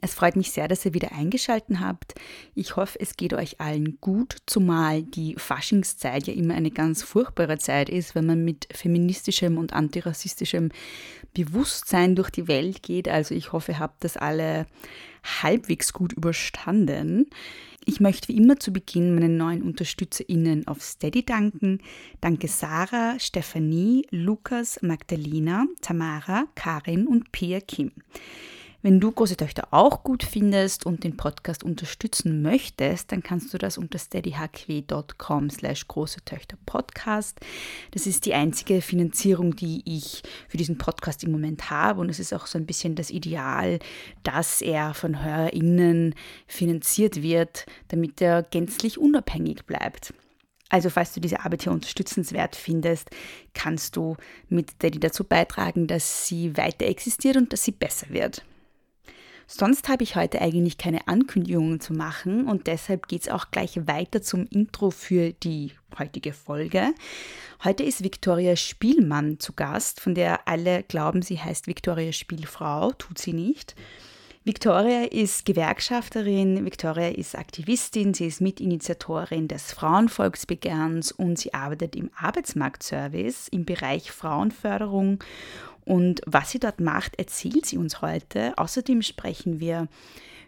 Es freut mich sehr, dass ihr wieder eingeschaltet habt. Ich hoffe, es geht euch allen gut, zumal die Faschingszeit ja immer eine ganz furchtbare Zeit ist, wenn man mit feministischem und antirassistischem Bewusstsein durch die Welt geht. Also ich hoffe, ihr habt das alle halbwegs gut überstanden. Ich möchte wie immer zu Beginn meinen neuen UnterstützerInnen auf Steady danken. Danke Sarah, Stephanie, Lukas, Magdalena, Tamara, Karin und Pia Kim. Wenn du große Töchter auch gut findest und den Podcast unterstützen möchtest, dann kannst du das unter steadyhq.com slash große Töchter Podcast. Das ist die einzige Finanzierung, die ich für diesen Podcast im Moment habe und es ist auch so ein bisschen das Ideal, dass er von HörerInnen finanziert wird, damit er gänzlich unabhängig bleibt. Also falls du diese Arbeit hier unterstützenswert findest, kannst du mit Steady dazu beitragen, dass sie weiter existiert und dass sie besser wird. Sonst habe ich heute eigentlich keine Ankündigungen zu machen und deshalb geht es auch gleich weiter zum Intro für die heutige Folge. Heute ist Viktoria Spielmann zu Gast, von der alle glauben, sie heißt Viktoria Spielfrau, tut sie nicht. Viktoria ist Gewerkschafterin, Viktoria ist Aktivistin, sie ist Mitinitiatorin des Frauenvolksbegehrens und sie arbeitet im Arbeitsmarktservice im Bereich Frauenförderung und was sie dort macht, erzählt sie uns heute. Außerdem sprechen wir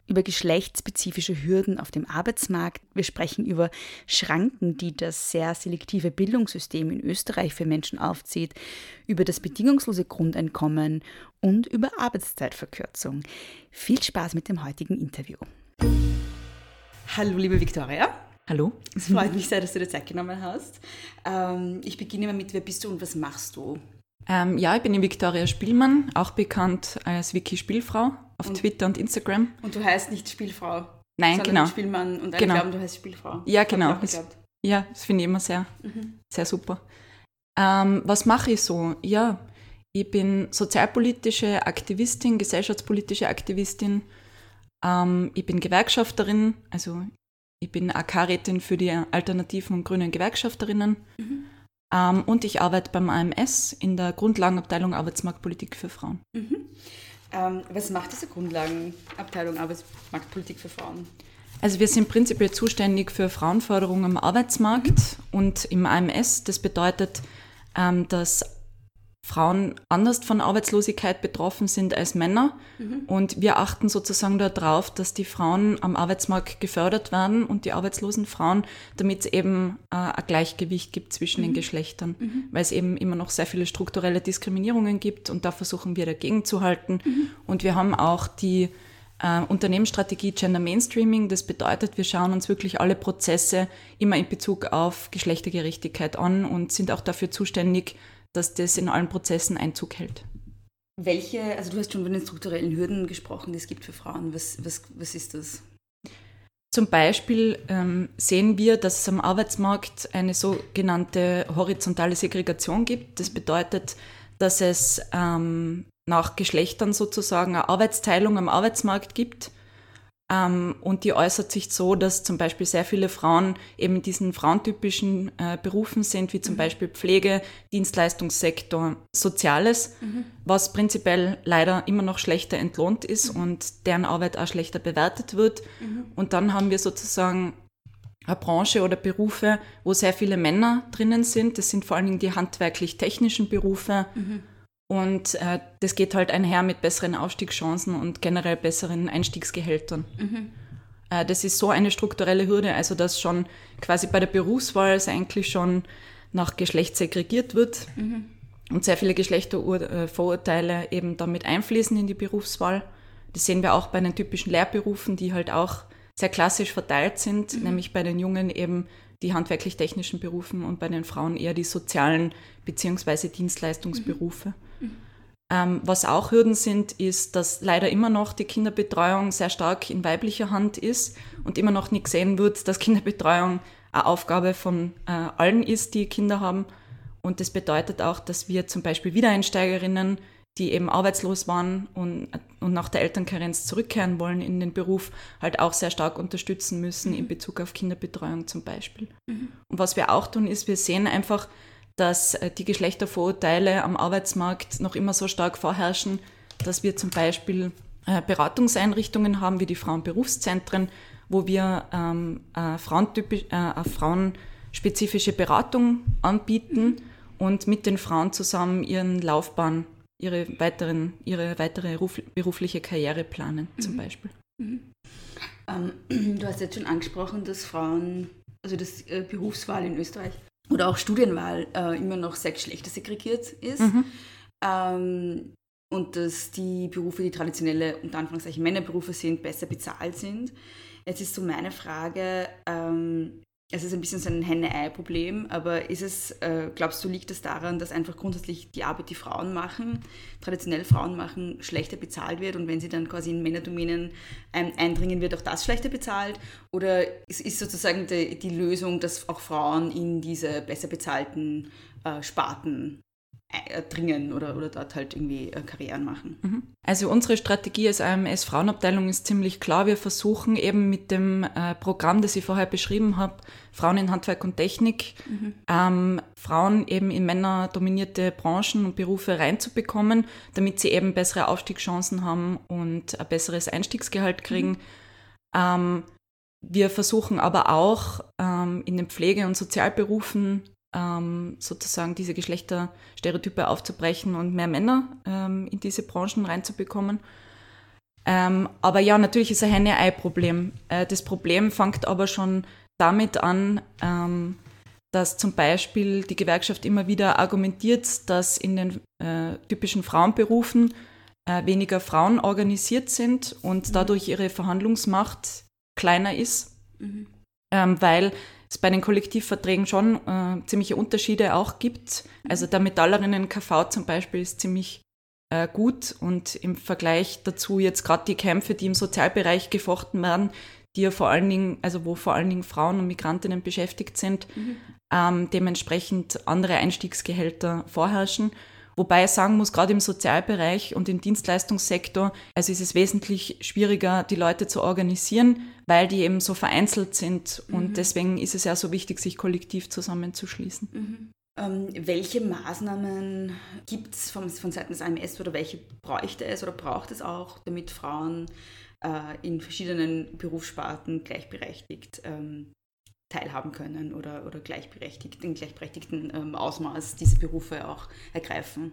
über geschlechtsspezifische Hürden auf dem Arbeitsmarkt. Wir sprechen über Schranken, die das sehr selektive Bildungssystem in Österreich für Menschen aufzieht, über das bedingungslose Grundeinkommen und über Arbeitszeitverkürzung. Viel Spaß mit dem heutigen Interview. Hallo, liebe Viktoria. Hallo. Es freut mich sehr, dass du dir Zeit genommen hast. Ähm, ich beginne mal mit, wer bist du und was machst du? Ähm, ja, ich bin die Viktoria Spielmann, auch bekannt als Wiki Spielfrau auf und, Twitter und Instagram. Und du heißt nicht Spielfrau. Nein, genau. Spielmann und alle genau. glauben, du heißt Spielfrau. Ja, genau. Das, ja, das finde ich immer sehr, mhm. sehr super. Ähm, was mache ich so? Ja, ich bin sozialpolitische Aktivistin, gesellschaftspolitische Aktivistin. Ähm, ich bin Gewerkschafterin, also ich bin AK-Rätin für die alternativen und grünen Gewerkschafterinnen. Mhm. Ähm, und ich arbeite beim AMS in der Grundlagenabteilung Arbeitsmarktpolitik für Frauen. Mhm. Ähm, was macht diese Grundlagenabteilung Arbeitsmarktpolitik für Frauen? Also wir sind prinzipiell zuständig für Frauenförderung am Arbeitsmarkt mhm. und im AMS. Das bedeutet, ähm, dass Frauen anders von Arbeitslosigkeit betroffen sind als Männer. Mhm. Und wir achten sozusagen darauf, dass die Frauen am Arbeitsmarkt gefördert werden und die arbeitslosen Frauen, damit es eben äh, ein Gleichgewicht gibt zwischen mhm. den Geschlechtern, mhm. weil es eben immer noch sehr viele strukturelle Diskriminierungen gibt und da versuchen wir dagegen zu halten. Mhm. Und wir haben auch die äh, Unternehmensstrategie Gender Mainstreaming. Das bedeutet, wir schauen uns wirklich alle Prozesse immer in Bezug auf Geschlechtergerechtigkeit an und sind auch dafür zuständig, dass das in allen Prozessen Einzug hält. Welche, also du hast schon von den strukturellen Hürden gesprochen, die es gibt für Frauen. Was, was, was ist das? Zum Beispiel ähm, sehen wir, dass es am Arbeitsmarkt eine sogenannte horizontale Segregation gibt. Das bedeutet, dass es ähm, nach Geschlechtern sozusagen eine Arbeitsteilung am Arbeitsmarkt gibt und die äußert sich so, dass zum Beispiel sehr viele Frauen eben in diesen frauentypischen äh, Berufen sind, wie zum mhm. Beispiel Pflege, Dienstleistungssektor, Soziales, mhm. was prinzipiell leider immer noch schlechter entlohnt ist mhm. und deren Arbeit auch schlechter bewertet wird. Mhm. Und dann haben wir sozusagen eine Branche oder Berufe, wo sehr viele Männer drinnen sind. Das sind vor allen Dingen die handwerklich-technischen Berufe. Mhm. Und äh, das geht halt einher mit besseren Aufstiegschancen und generell besseren Einstiegsgehältern. Mhm. Äh, das ist so eine strukturelle Hürde, also dass schon quasi bei der Berufswahl es eigentlich schon nach Geschlecht segregiert wird mhm. und sehr viele Geschlechtervorurteile eben damit einfließen in die Berufswahl. Das sehen wir auch bei den typischen Lehrberufen, die halt auch sehr klassisch verteilt sind, mhm. nämlich bei den Jungen eben die handwerklich-technischen Berufen und bei den Frauen eher die sozialen bzw. Dienstleistungsberufe. Mhm. Ähm, was auch Hürden sind, ist, dass leider immer noch die Kinderbetreuung sehr stark in weiblicher Hand ist und immer noch nicht gesehen wird, dass Kinderbetreuung eine Aufgabe von äh, allen ist, die Kinder haben. Und das bedeutet auch, dass wir zum Beispiel Wiedereinsteigerinnen, die eben arbeitslos waren und, und nach der Elternkarenz zurückkehren wollen in den Beruf, halt auch sehr stark unterstützen müssen mhm. in Bezug auf Kinderbetreuung zum Beispiel. Mhm. Und was wir auch tun, ist, wir sehen einfach, dass äh, die Geschlechtervorurteile am Arbeitsmarkt noch immer so stark vorherrschen, dass wir zum Beispiel äh, Beratungseinrichtungen haben wie die Frauenberufszentren, wo wir ähm, äh, äh, frauenspezifische Beratung anbieten und mit den Frauen zusammen ihren Laufbahn, ihre, weiteren, ihre weitere berufliche Karriere planen zum mhm. Beispiel. Mhm. Ähm, du hast jetzt schon angesprochen, dass Frauen, also das äh, Berufswahl in Österreich oder auch Studienwahl äh, immer noch sehr geschlechtersegregiert ist. Mhm. Ähm, und dass die Berufe, die traditionelle, unter Anführungszeichen Männerberufe sind, besser bezahlt sind. Jetzt ist so meine Frage, ähm, es ist ein bisschen so ein Henne-Ei-Problem, aber ist es, äh, glaubst du, liegt es das daran, dass einfach grundsätzlich die Arbeit, die Frauen machen, traditionell Frauen machen, schlechter bezahlt wird und wenn sie dann quasi in Männerdomänen ein, eindringen, wird auch das schlechter bezahlt? Oder ist, sozusagen die, die, Lösung, dass auch Frauen in diese besser bezahlten äh, Sparten dringen oder, oder dort halt irgendwie äh, Karrieren machen. Mhm. Also unsere Strategie als AMS Frauenabteilung ist ziemlich klar. Wir versuchen eben mit dem äh, Programm, das ich vorher beschrieben habe, Frauen in Handwerk und Technik, mhm. ähm, Frauen eben in männerdominierte Branchen und Berufe reinzubekommen, damit sie eben bessere Aufstiegschancen haben und ein besseres Einstiegsgehalt kriegen. Mhm. Ähm, wir versuchen aber auch ähm, in den Pflege- und Sozialberufen ähm, sozusagen diese Geschlechterstereotype aufzubrechen und mehr Männer ähm, in diese Branchen reinzubekommen. Ähm, aber ja, natürlich ist ein Henne-Ei-Problem. Äh, das Problem fängt aber schon damit an, ähm, dass zum Beispiel die Gewerkschaft immer wieder argumentiert, dass in den äh, typischen Frauenberufen äh, weniger Frauen organisiert sind und mhm. dadurch ihre Verhandlungsmacht kleiner ist, mhm. ähm, weil es bei den Kollektivverträgen schon äh, ziemliche Unterschiede auch gibt. Also der Metallerinnen KV zum Beispiel ist ziemlich äh, gut und im Vergleich dazu jetzt gerade die Kämpfe, die im Sozialbereich gefochten werden, die ja vor allen Dingen, also wo vor allen Dingen Frauen und Migrantinnen beschäftigt sind, mhm. ähm, dementsprechend andere Einstiegsgehälter vorherrschen. Wobei ich sagen muss, gerade im Sozialbereich und im Dienstleistungssektor, also ist es wesentlich schwieriger, die Leute zu organisieren, weil die eben so vereinzelt sind. Und mhm. deswegen ist es ja so wichtig, sich kollektiv zusammenzuschließen. Mhm. Ähm, welche Maßnahmen gibt es von, von Seiten des AMS oder welche bräuchte es oder braucht es auch, damit Frauen äh, in verschiedenen Berufssparten gleichberechtigt ähm, teilhaben können oder, oder gleichberechtigt, in gleichberechtigten ähm, Ausmaß diese Berufe auch ergreifen.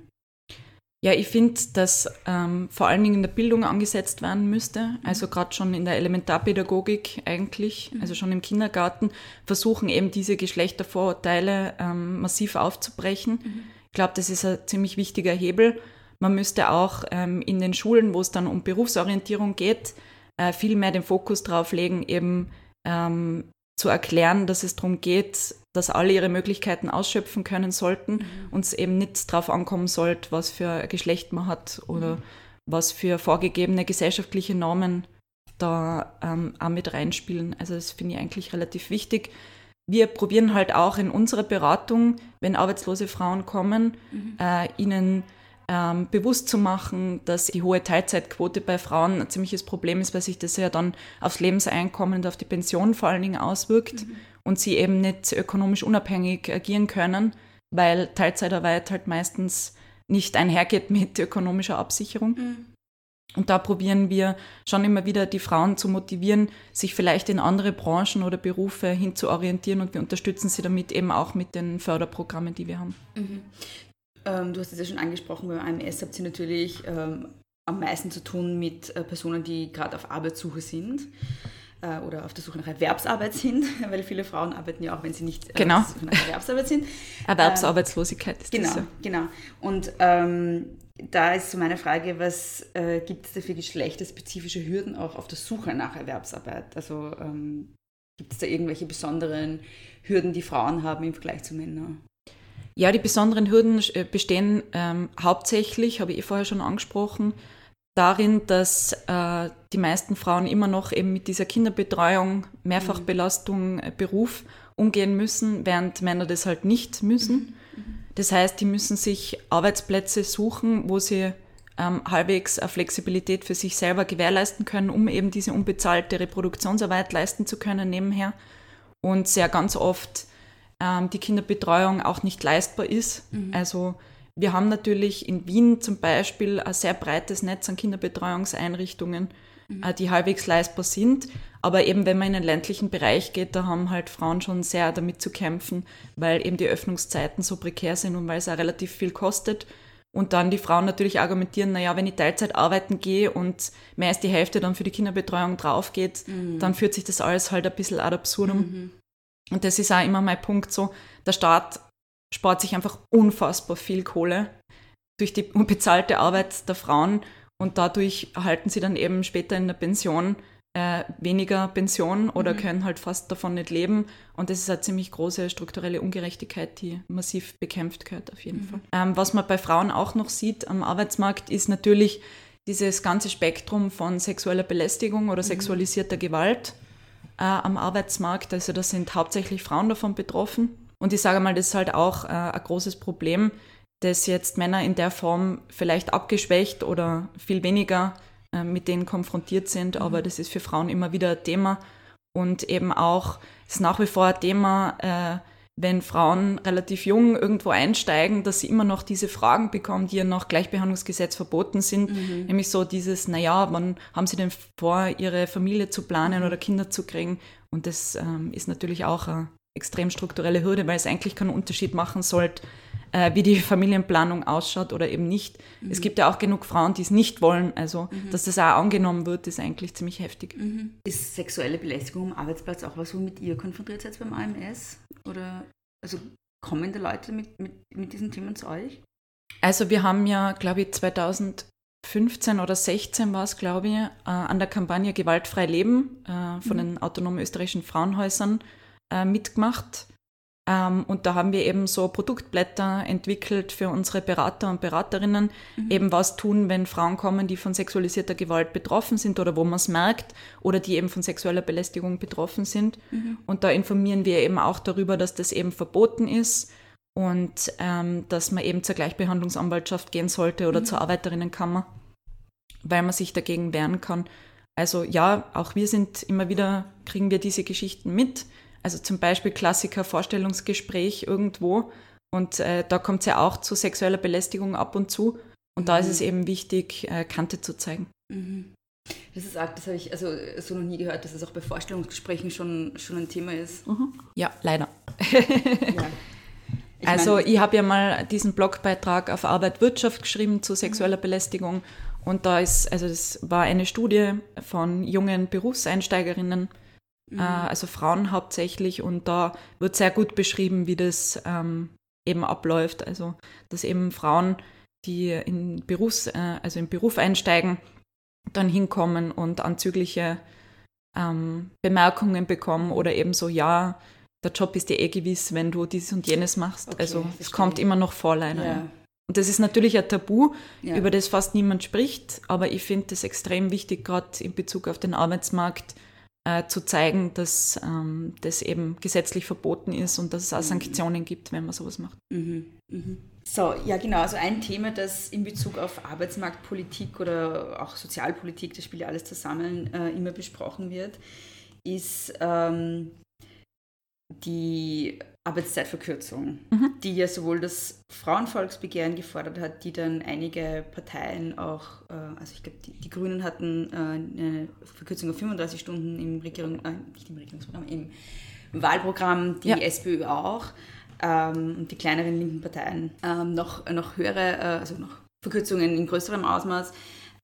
Ja, ich finde, dass ähm, vor allen Dingen in der Bildung angesetzt werden müsste. Mhm. Also gerade schon in der Elementarpädagogik eigentlich, mhm. also schon im Kindergarten, versuchen eben diese Geschlechtervorurteile ähm, massiv aufzubrechen. Mhm. Ich glaube, das ist ein ziemlich wichtiger Hebel. Man müsste auch ähm, in den Schulen, wo es dann um Berufsorientierung geht, äh, viel mehr den Fokus drauf legen, eben ähm, zu erklären, dass es darum geht, dass alle ihre Möglichkeiten ausschöpfen können sollten mhm. und es eben nicht darauf ankommen sollte, was für ein Geschlecht man hat oder mhm. was für vorgegebene gesellschaftliche Normen da ähm, auch mit reinspielen. Also das finde ich eigentlich relativ wichtig. Wir probieren halt auch in unserer Beratung, wenn arbeitslose Frauen kommen, mhm. äh, ihnen ähm, bewusst zu machen, dass die hohe Teilzeitquote bei Frauen ein ziemliches Problem ist, weil sich das ja dann aufs Lebenseinkommen und auf die Pension vor allen Dingen auswirkt mhm. und sie eben nicht ökonomisch unabhängig agieren können, weil Teilzeitarbeit halt meistens nicht einhergeht mit ökonomischer Absicherung. Mhm. Und da probieren wir schon immer wieder die Frauen zu motivieren, sich vielleicht in andere Branchen oder Berufe hinzuorientieren und wir unterstützen sie damit eben auch mit den Förderprogrammen, die wir haben. Mhm. Ähm, du hast es ja schon angesprochen, beim AMS habt ihr natürlich ähm, am meisten zu tun mit äh, Personen, die gerade auf Arbeitssuche sind. äh, oder auf der Suche nach Erwerbsarbeit sind, weil viele Frauen arbeiten ja auch, wenn sie nicht äh, genau. auf der Suche nach Erwerbsarbeit sind. Erwerbsarbeitslosigkeit ist genau, das. Ja. Genau, Und ähm, da ist so meine Frage, was äh, gibt es da für geschlechterspezifische Hürden auch auf der Suche nach Erwerbsarbeit? Also ähm, gibt es da irgendwelche besonderen Hürden, die Frauen haben im Vergleich zu Männern? Ja, die besonderen Hürden äh, bestehen ähm, hauptsächlich, habe ich eh vorher schon angesprochen, darin, dass äh, die meisten Frauen immer noch eben mit dieser Kinderbetreuung, Mehrfachbelastung, mhm. Beruf umgehen müssen, während Männer das halt nicht müssen. Mhm. Das heißt, die müssen sich Arbeitsplätze suchen, wo sie ähm, halbwegs eine Flexibilität für sich selber gewährleisten können, um eben diese unbezahlte Reproduktionsarbeit leisten zu können nebenher. Und sehr ganz oft ähm, die Kinderbetreuung auch nicht leistbar ist. Mhm. Also wir haben natürlich in Wien zum Beispiel ein sehr breites Netz an Kinderbetreuungseinrichtungen, mhm. äh, die halbwegs leistbar sind. Aber eben wenn man in den ländlichen Bereich geht, da haben halt Frauen schon sehr damit zu kämpfen, weil eben die Öffnungszeiten so prekär sind und weil es auch relativ viel kostet. Und dann die Frauen natürlich argumentieren, naja, wenn ich Teilzeit arbeiten gehe und mehr als die Hälfte dann für die Kinderbetreuung drauf geht, mhm. dann führt sich das alles halt ein bisschen ad absurdum. Mhm. Und das ist auch immer mein Punkt so, der Staat spart sich einfach unfassbar viel Kohle durch die unbezahlte Arbeit der Frauen und dadurch erhalten sie dann eben später in der Pension äh, weniger Pension oder mhm. können halt fast davon nicht leben. Und das ist eine ziemlich große strukturelle Ungerechtigkeit, die massiv bekämpft gehört auf jeden mhm. Fall. Ähm, was man bei Frauen auch noch sieht am Arbeitsmarkt, ist natürlich dieses ganze Spektrum von sexueller Belästigung oder mhm. sexualisierter Gewalt äh, am Arbeitsmarkt. Also da sind hauptsächlich Frauen davon betroffen. Und ich sage mal, das ist halt auch äh, ein großes Problem, dass jetzt Männer in der Form vielleicht abgeschwächt oder viel weniger äh, mit denen konfrontiert sind. Mhm. Aber das ist für Frauen immer wieder ein Thema. Und eben auch, ist nach wie vor ein Thema, äh, wenn Frauen relativ jung irgendwo einsteigen, dass sie immer noch diese Fragen bekommen, die ja nach Gleichbehandlungsgesetz verboten sind. Mhm. Nämlich so dieses, naja, wann haben sie denn vor, ihre Familie zu planen mhm. oder Kinder zu kriegen? Und das ähm, ist natürlich auch eine extrem strukturelle Hürde, weil es eigentlich keinen Unterschied machen sollte, äh, wie die Familienplanung ausschaut oder eben nicht. Mhm. Es gibt ja auch genug Frauen, die es nicht wollen. Also, mhm. dass das auch angenommen wird, ist eigentlich ziemlich heftig. Mhm. Ist sexuelle Belästigung am Arbeitsplatz auch was, womit ihr konfrontiert seid beim AMS? Oder also kommen da Leute mit, mit, mit diesen Themen zu euch? Also, wir haben ja, glaube ich, 2015 oder 16 war es, glaube ich, äh, an der Kampagne Gewaltfrei Leben äh, von mhm. den autonomen österreichischen Frauenhäusern äh, mitgemacht. Ähm, und da haben wir eben so Produktblätter entwickelt für unsere Berater und Beraterinnen, mhm. eben was tun, wenn Frauen kommen, die von sexualisierter Gewalt betroffen sind oder wo man es merkt oder die eben von sexueller Belästigung betroffen sind. Mhm. Und da informieren wir eben auch darüber, dass das eben verboten ist und ähm, dass man eben zur Gleichbehandlungsanwaltschaft gehen sollte oder mhm. zur Arbeiterinnenkammer, weil man sich dagegen wehren kann. Also ja, auch wir sind immer wieder, kriegen wir diese Geschichten mit also zum Beispiel Klassiker Vorstellungsgespräch irgendwo und äh, da kommt es ja auch zu sexueller Belästigung ab und zu. Und mhm. da ist mhm. es eben wichtig, äh, Kante zu zeigen. Mhm. Das ist arg, das habe ich also so noch nie gehört, dass es auch bei Vorstellungsgesprächen schon, schon ein Thema ist. Mhm. Ja, leider. ja. Ich also mein, ich habe ja mal diesen Blogbeitrag auf Arbeit Wirtschaft geschrieben zu sexueller mhm. Belästigung und da ist, also das war eine Studie von jungen Berufseinsteigerinnen, mhm. äh, also Frauen hauptsächlich. Und da wird sehr gut beschrieben, wie das ähm, eben abläuft. Also, dass eben Frauen, die in, Berufs-, äh, also in Beruf einsteigen, dann hinkommen und anzügliche ähm, Bemerkungen bekommen oder eben so, ja, der Job ist dir eh gewiss, wenn du dieses und jenes machst. Okay, also es kommt immer noch vor, leider. Ja. Und das ist natürlich ein Tabu, ja. über das fast niemand spricht, aber ich finde es extrem wichtig, gerade in Bezug auf den Arbeitsmarkt, äh, zu zeigen, dass ähm, das eben gesetzlich verboten ist und dass es auch mhm. Sanktionen gibt, wenn man sowas macht. Mhm. Mhm. So, ja genau, also ein Thema, das in Bezug auf Arbeitsmarktpolitik oder auch Sozialpolitik, das spielt ja alles zusammen, äh, immer besprochen wird, ist ähm, die Arbeitszeitverkürzung, mhm. die ja sowohl das Frauenvolksbegehren gefordert hat, die dann einige Parteien auch, äh, also ich glaube, die, die, Grünen hatten äh, eine Verkürzung auf 35 Stunden im Regierung, äh, nicht im Regierungsprogramm, im Wahlprogramm, die ja. SPÖ auch ähm, und die kleineren linken Parteien ähm, noch, noch höhere, äh, also noch Verkürzungen in größerem Ausmaß.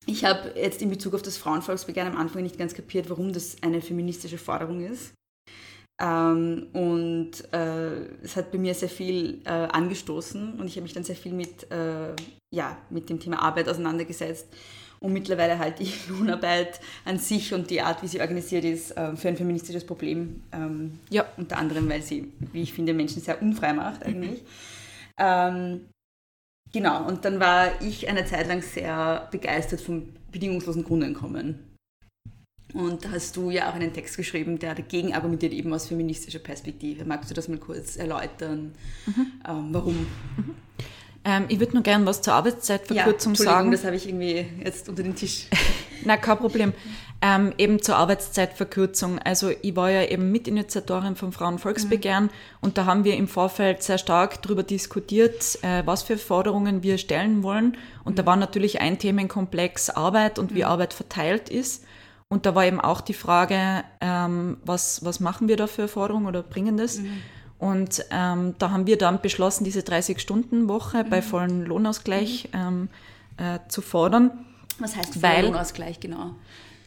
ich habe jetzt in Bezug auf das Frauenvolksbegehren am Anfang nicht ganz kapiert, warum das eine feministische Forderung ist. Ähm, und äh, es hat bei mir sehr viel äh, angestoßen und ich habe mich dann sehr viel mit, äh, ja, mit dem Thema Arbeit auseinandergesetzt und mittlerweile halte ich Lohnarbeit an sich und die Art, wie sie organisiert ist, äh, für ein feministisches Problem. Ähm, ja, unter anderem, weil sie, wie ich finde, Menschen sehr unfrei macht eigentlich. Mhm. Ähm, genau, und dann war ich eine Zeit lang sehr begeistert vom bedingungslosen Grundeinkommen. Und da hast du ja auch einen Text geschrieben, der dagegen argumentiert, eben aus feministischer Perspektive. Magst du das mal kurz erläutern? Mhm. Ähm, warum? Mhm. Ähm, ich würde nur gerne was zur Arbeitszeitverkürzung ja, sagen. das habe ich irgendwie jetzt unter den Tisch. Na, kein Problem. Ähm, eben zur Arbeitszeitverkürzung. Also ich war ja eben Mitinitiatorin vom Frauenvolksbegehren mhm. und da haben wir im Vorfeld sehr stark darüber diskutiert, äh, was für Forderungen wir stellen wollen. Und mhm. da war natürlich ein Themenkomplex Arbeit und wie mhm. Arbeit verteilt ist. Und da war eben auch die Frage, ähm, was, was machen wir da für Forderungen oder bringen das? Mhm. Und ähm, da haben wir dann beschlossen, diese 30-Stunden-Woche mhm. bei vollem Lohnausgleich mhm. ähm, äh, zu fordern. Was heißt voller Lohnausgleich genau?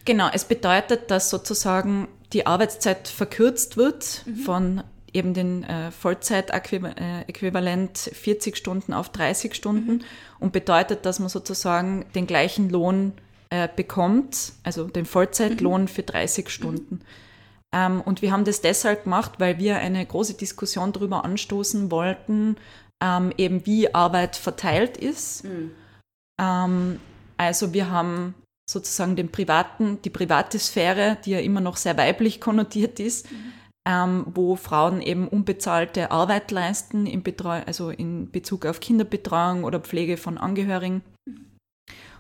Genau, es bedeutet, dass sozusagen die Arbeitszeit verkürzt wird mhm. von eben den äh, Vollzeitäquivalent 40 Stunden auf 30 Stunden mhm. und bedeutet, dass man sozusagen den gleichen Lohn äh, bekommt, also den Vollzeitlohn mhm. für 30 Stunden. Mhm. Ähm, und wir haben das deshalb gemacht, weil wir eine große Diskussion darüber anstoßen wollten, ähm, eben wie Arbeit verteilt ist. Mhm. Ähm, also wir haben sozusagen den privaten, die private Sphäre, die ja immer noch sehr weiblich konnotiert ist, mhm. ähm, wo Frauen eben unbezahlte Arbeit leisten, in Betreu also in Bezug auf Kinderbetreuung oder Pflege von Angehörigen.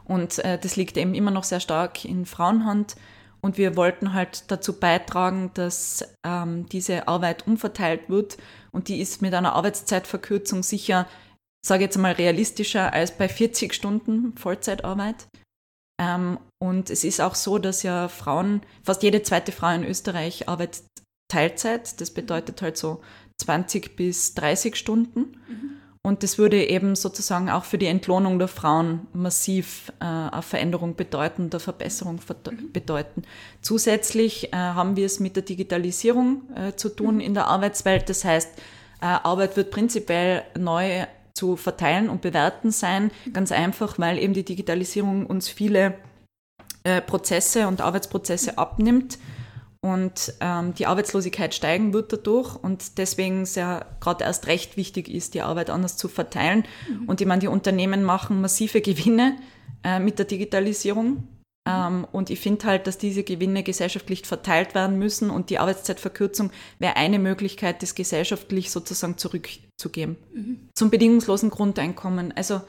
Und äh, das liegt eben immer noch sehr stark in Frauenhand. Und wir wollten halt dazu beitragen, dass ähm, diese Arbeit umverteilt wird. Und die ist mit einer Arbeitszeitverkürzung sicher, sage jetzt mal, realistischer als bei 40 Stunden Vollzeitarbeit. Ähm, und es ist auch so, dass ja Frauen, fast jede zweite Frau in Österreich arbeitet Teilzeit. Das bedeutet halt so 20 bis 30 Stunden. Mhm. Und das würde eben sozusagen auch für die Entlohnung der Frauen massiv äh, eine Veränderung bedeuten, eine Verbesserung mhm. bedeuten. Zusätzlich äh, haben wir es mit der Digitalisierung äh, zu tun mhm. in der Arbeitswelt. Das heißt, äh, Arbeit wird prinzipiell neu zu verteilen und bewerten sein. Ganz einfach, weil eben die Digitalisierung uns viele äh, Prozesse und Arbeitsprozesse abnimmt und ähm, die Arbeitslosigkeit steigen wird dadurch und deswegen sehr gerade erst recht wichtig ist, die Arbeit anders zu verteilen. Mhm. Und ich meine, die Unternehmen machen massive Gewinne äh, mit der Digitalisierung. Ähm, und ich finde halt, dass diese Gewinne gesellschaftlich verteilt werden müssen und die Arbeitszeitverkürzung wäre eine Möglichkeit, das gesellschaftlich sozusagen zurückzugeben. Mhm. Zum bedingungslosen Grundeinkommen. Also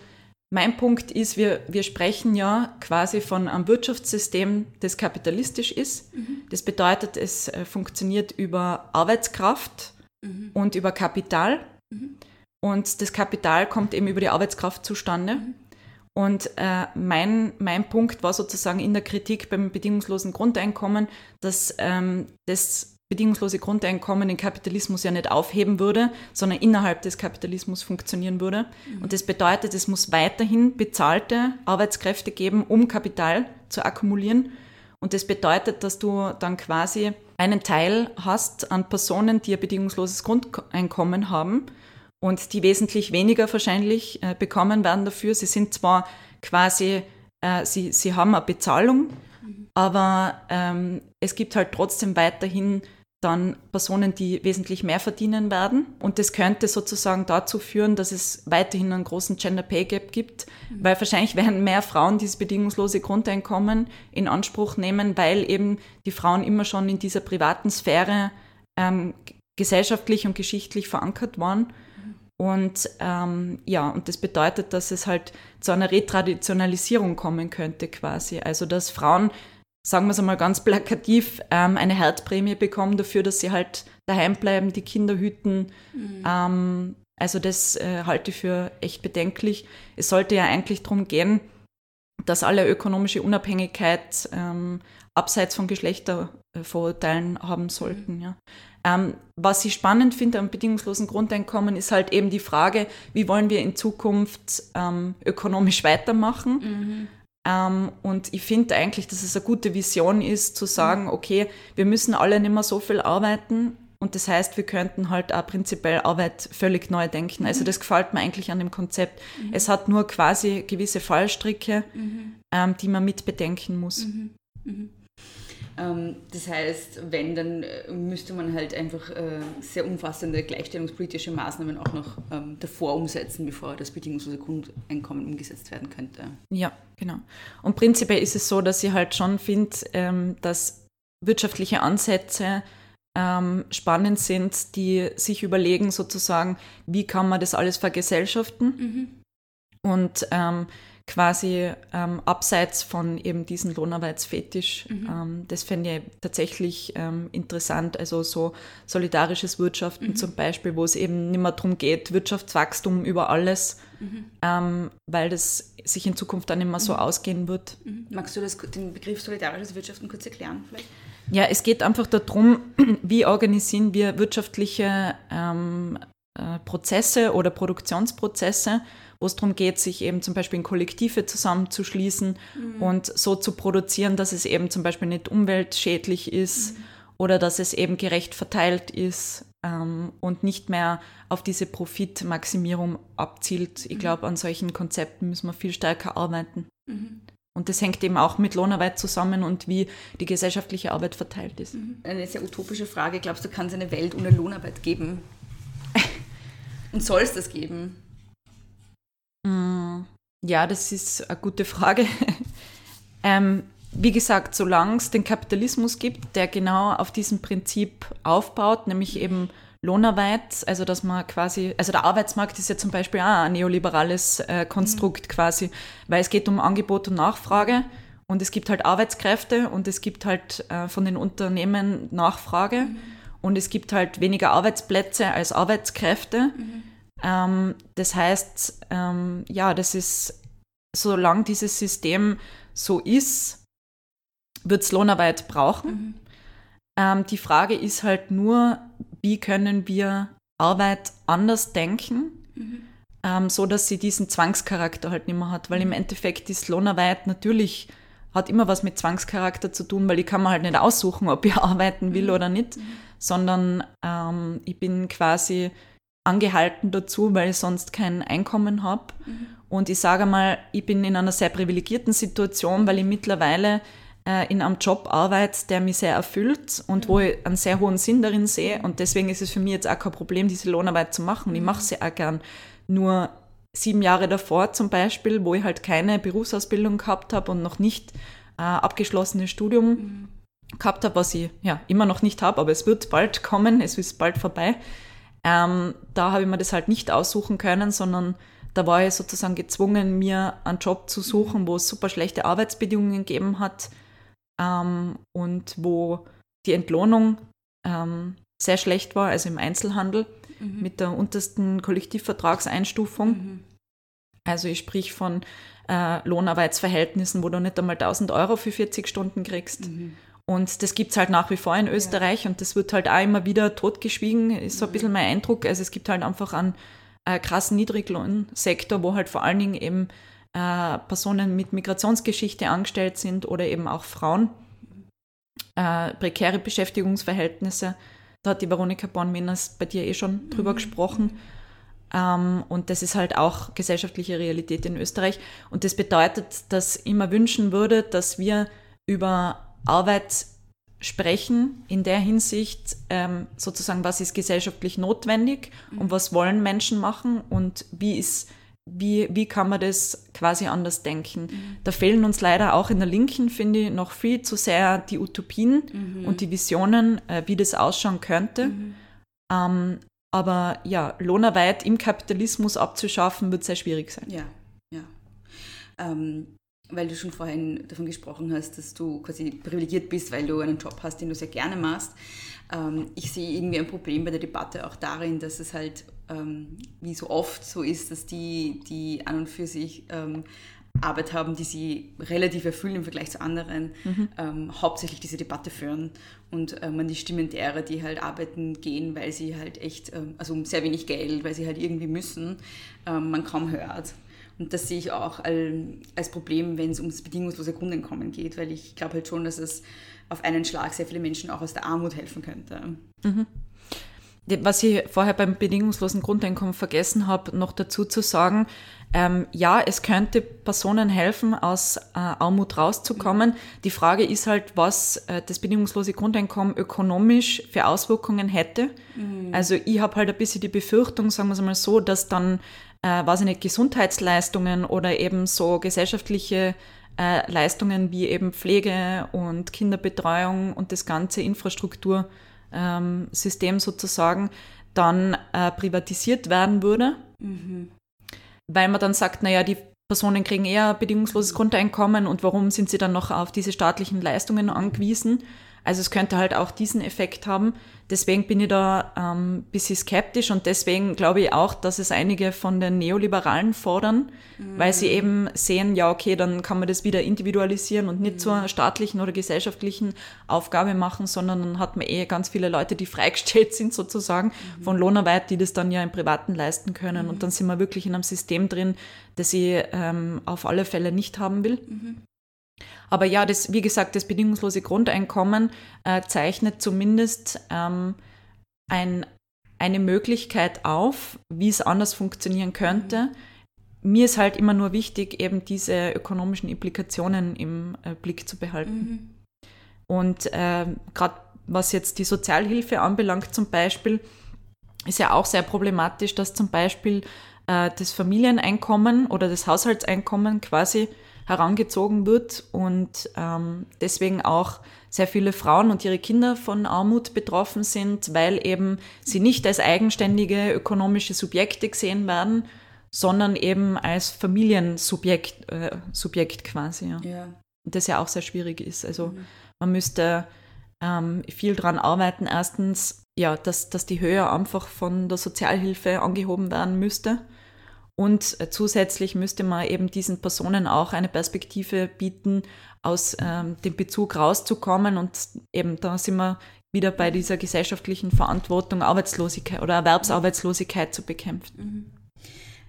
mein Punkt ist, wir, wir sprechen ja quasi von einem Wirtschaftssystem, das kapitalistisch ist. Mhm. Das bedeutet, es äh, funktioniert über Arbeitskraft mhm. und über Kapital. Mhm. Und das Kapital kommt eben über die Arbeitskraft zustande. Mhm. Und äh, mein, mein Punkt war sozusagen in der Kritik beim bedingungslosen Grundeinkommen, dass ähm, das bedingungslose Grundeinkommen den Kapitalismus ja nicht aufheben würde, sondern innerhalb des Kapitalismus funktionieren würde. Mhm. Und das bedeutet, es muss weiterhin bezahlte Arbeitskräfte geben, um Kapital zu akkumulieren. Und das bedeutet, dass du dann quasi einen Teil hast an Personen, die ein bedingungsloses Grundeinkommen haben und die wesentlich weniger wahrscheinlich äh, bekommen werden dafür. Sie sind zwar quasi, äh, sie, sie haben eine Bezahlung, mhm. aber ähm, es gibt halt trotzdem weiterhin dann Personen, die wesentlich mehr verdienen werden. Und das könnte sozusagen dazu führen, dass es weiterhin einen großen Gender Pay Gap gibt, mhm. weil wahrscheinlich werden mehr Frauen dieses bedingungslose Grundeinkommen in Anspruch nehmen, weil eben die Frauen immer schon in dieser privaten Sphäre ähm, gesellschaftlich und geschichtlich verankert waren. Mhm. Und ähm, ja, und das bedeutet, dass es halt zu einer Retraditionalisierung kommen könnte quasi. Also dass Frauen sagen wir es einmal ganz plakativ, ähm, eine Herzprämie bekommen dafür, dass sie halt daheim bleiben, die Kinder hüten. Mhm. Ähm, also das äh, halte ich für echt bedenklich. Es sollte ja eigentlich darum gehen, dass alle ökonomische Unabhängigkeit ähm, abseits von Geschlechtervorurteilen haben sollten. Mhm. Ja. Ähm, was ich spannend finde am bedingungslosen Grundeinkommen ist halt eben die Frage, wie wollen wir in Zukunft ähm, ökonomisch weitermachen. Mhm Ähm, und ich finde eigentlich, dass es eine gute Vision ist, zu sagen, mhm. okay, wir müssen alle nicht mehr so viel arbeiten. Und das heißt, wir könnten halt auch prinzipiell Arbeit völlig neu denken. Also mhm. das gefällt mir eigentlich an dem Konzept. Mhm. Es hat nur quasi gewisse Fallstricke, mhm. ähm, die man mit bedenken muss. Mhm. Ähm, das heißt, wenn, dann äh, müsste man halt einfach äh, sehr umfassende gleichstellungspolitische Maßnahmen auch noch ähm, davor umsetzen, bevor das bedingungslose Grundeinkommen umgesetzt werden könnte. Ja, genau. Und prinzipiell ist es so, dass ich halt schon finde, ähm, dass wirtschaftliche Ansätze spannend sind, die sich überlegen sozusagen, wie kann man das alles vergesellschaften. Mhm. Und ähm, quasi ähm, abseits von eben diesem Lohnarbeitsfetisch. Mhm. Ähm, das fände ich tatsächlich ähm, interessant. Also so solidarisches Wirtschaften mhm. zum Beispiel, wo es eben nicht mehr darum geht, Wirtschaftswachstum über alles, mhm. Ähm, weil das sich in Zukunft dann immer so mhm. ausgehen wird. Mhm. Magst du das, den Begriff solidarisches Wirtschaften kurz erklären vielleicht? Ja, es geht einfach darum, wie organisieren wir wirtschaftliche ähm, äh, Prozesse oder Produktionsprozesse, wo es darum geht, sich eben zum Beispiel in Kollektive zusammenzuschließen mhm. und so zu produzieren, dass es eben zum Beispiel nicht umweltschädlich ist mhm. oder dass es eben gerecht verteilt ist ähm, und nicht mehr auf diese Profitmaximierung abzielt. Ich mhm. glaube, an solchen Konzepten müssen wir viel stärker arbeiten. Mhm. Und das hängt eben auch mit Lohnarbeit zusammen und wie die gesellschaftliche Arbeit verteilt ist. Mhm. Eine sehr utopische Frage. Glaubst du, kann es eine Welt ohne Lohnarbeit geben? und soll es das geben? Mm, ja, das ist eine gute Frage. ähm, wie gesagt, solange es den Kapitalismus gibt, der genau auf diesem Prinzip aufbaut, nämlich eben Lohnarbeit, also dass man quasi, also der Arbeitsmarkt ist ja zum Beispiel auch ein neoliberales äh, Konstrukt mhm. quasi, weil es geht um Angebot und Nachfrage und es gibt halt Arbeitskräfte und es gibt halt äh, von den Unternehmen Nachfrage mhm. und es gibt halt weniger Arbeitsplätze als Arbeitskräfte. Mhm. Ähm, das heißt, ähm, ja, das ist, solange dieses System so ist, wird es Lohnarbeit brauchen. Mhm. Ähm, die Frage ist halt nur, wie können wir Arbeit anders denken, mhm. ähm, so dass sie diesen Zwangscharakter halt nicht mehr hat, weil im. Endeffekt ist Lohnarbeit natürlich hat immer was mit Zwangscharakter zu tun, weil ich kann mir halt nicht aussuchen, ob ich arbeiten will mhm. oder nicht, mhm. sondern ähm, ich bin quasi angehalten dazu, weil ich sonst kein Einkommen habe. Mhm. Und ich sage mal, ich bin in einer sehr privilegierten Situation, weil ich mittlerweile äh, in einem Job arbeite, der mich sehr erfüllt und mhm. wo ich einen sehr hohen Sinn darin sehe. Und deswegen ist es für mich jetzt auch kein Problem, diese Lohnarbeit zu machen. Ich mache sie auch gern. Nur sieben Jahre davor zum Beispiel, wo ich halt keine Berufsausbildung gehabt habe und noch nicht äh, abgeschlossenes Studium mhm. gehabt habe, was ich ja immer noch nicht habe, aber es wird bald kommen, es ist bald vorbei. Ähm, da habe ich mir das halt nicht aussuchen können, sondern da war ich sozusagen gezwungen, mir einen Job zu suchen, wo es super schlechte Arbeitsbedingungen gegeben hat ähm, und wo die Entlohnung ähm, sehr schlecht war, also im Einzelhandel mhm. mit der untersten Kollektivvertragseinstufung. Mhm. Also ich sprich von äh, Lohnarbeitsverhältnissen, wo du nicht einmal 1000 Euro für 40 Stunden kriegst. Mhm. Und das gibt es halt nach wie vor in Österreich ja. und das wird halt auch immer wieder totgeschwiegen, ist so ein bisschen mein Eindruck. Also es gibt halt einfach einen äh, krassen Niedriglohnsektor, wo halt vor allen Dingen eben äh, Personen mit Migrationsgeschichte angestellt sind oder eben auch Frauen. Äh, prekäre Beschäftigungsverhältnisse. Da hat die Veronika Born-Menas bei dir eh schon drüber mhm. gesprochen. Ähm, und das ist halt auch gesellschaftliche Realität in Österreich. Und das bedeutet, dass ich immer wünschen würde, dass wir über Arbeit sprechen in der Hinsicht ähm, sozusagen, was ist gesellschaftlich notwendig und mhm. was wollen Menschen machen und wie ist wie, wie kann man das quasi anders denken? Mhm. Da fehlen uns leider auch in der Linken, finde ich, noch viel zu sehr die Utopien mhm. und die Visionen, äh, wie das ausschauen könnte. Mhm. Ähm, aber ja, Lohnarbeit im Kapitalismus abzuschaffen, wird sehr schwierig sein. Ja, ja. Ähm, weil du schon vorhin davon gesprochen hast, dass du quasi privilegiert bist, weil du einen Job hast, den du sehr gerne machst. Ähm, ich sehe irgendwie ein Problem bei der Debatte auch darin, dass es halt ähm, wie so oft so ist, dass die, die an und für sich ähm, Arbeit haben, die sie relativ erfüllen im Vergleich zu anderen, mhm. hauptsächlich diese Debatte führen und man die Stimmen derer, die halt arbeiten gehen, weil sie halt echt, also um sehr wenig Geld, weil sie halt irgendwie müssen, man kaum hört. Und das sehe ich auch als Problem, wenn es ums bedingungslose Grundeinkommen geht, weil ich glaube halt schon, dass es auf einen Schlag sehr viele Menschen auch aus der Armut helfen könnte. Mhm. Was ich vorher beim bedingungslosen Grundeinkommen vergessen habe, noch dazu zu sagen, ähm, ja, es könnte Personen helfen, aus äh, Armut rauszukommen. Die Frage ist halt, was äh, das bedingungslose Grundeinkommen ökonomisch für Auswirkungen hätte. Mhm. Also ich habe halt ein bisschen die Befürchtung, sagen wir es mal so, dass dann, äh, weiß ich nicht, Gesundheitsleistungen oder eben so gesellschaftliche äh, Leistungen wie eben Pflege und Kinderbetreuung und das ganze Infrastruktursystem ähm, sozusagen dann äh, privatisiert werden würde. Mhm weil man dann sagt, naja, die Personen kriegen eher bedingungsloses Grundeinkommen und warum sind sie dann noch auf diese staatlichen Leistungen angewiesen? Also es könnte halt auch diesen Effekt haben. Deswegen bin ich da ein ähm, bisschen skeptisch und deswegen glaube ich auch, dass es einige von den Neoliberalen fordern, mhm. weil sie eben sehen, ja, okay, dann kann man das wieder individualisieren und nicht mhm. zur staatlichen oder gesellschaftlichen Aufgabe machen, sondern dann hat man eh ganz viele Leute, die freigestellt sind sozusagen mhm. von Lohnarbeit, die das dann ja im Privaten leisten können. Und mhm. dann sind wir wirklich in einem System drin, das ich ähm, auf alle Fälle nicht haben will. Aber ja, das, wie gesagt, das bedingungslose Grundeinkommen äh, zeichnet zumindest ähm, ein, eine Möglichkeit auf, wie es anders funktionieren könnte. Mhm. Mir ist halt immer nur wichtig, eben diese ökonomischen Implikationen im äh, Blick zu behalten. Mhm. Und äh, gerade was jetzt die Sozialhilfe anbelangt zum Beispiel, ist ja auch sehr problematisch, dass zum Beispiel äh, das Familieneinkommen oder das Haushaltseinkommen quasi herangezogen wird und ähm, deswegen auch sehr viele Frauen und ihre Kinder von Armut betroffen sind, weil eben sie nicht als eigenständige ökonomische Subjekte gesehen werden, sondern eben als Familiensubjekt äh, Subjekt quasi. Ja. ja. Das ja auch sehr schwierig ist. Also mhm. man müsste ähm, viel daran arbeiten. Erstens, ja, dass, dass die Höhe einfach von der Sozialhilfe angehoben werden müsste. Und äh, zusätzlich müsste man eben diesen Personen auch eine Perspektive bieten, aus ähm, dem Bezug rauszukommen. Und eben da sind wir wieder bei dieser gesellschaftlichen Verantwortung, Arbeitslosigkeit oder Erwerbsarbeitslosigkeit zu bekämpfen. Mhm.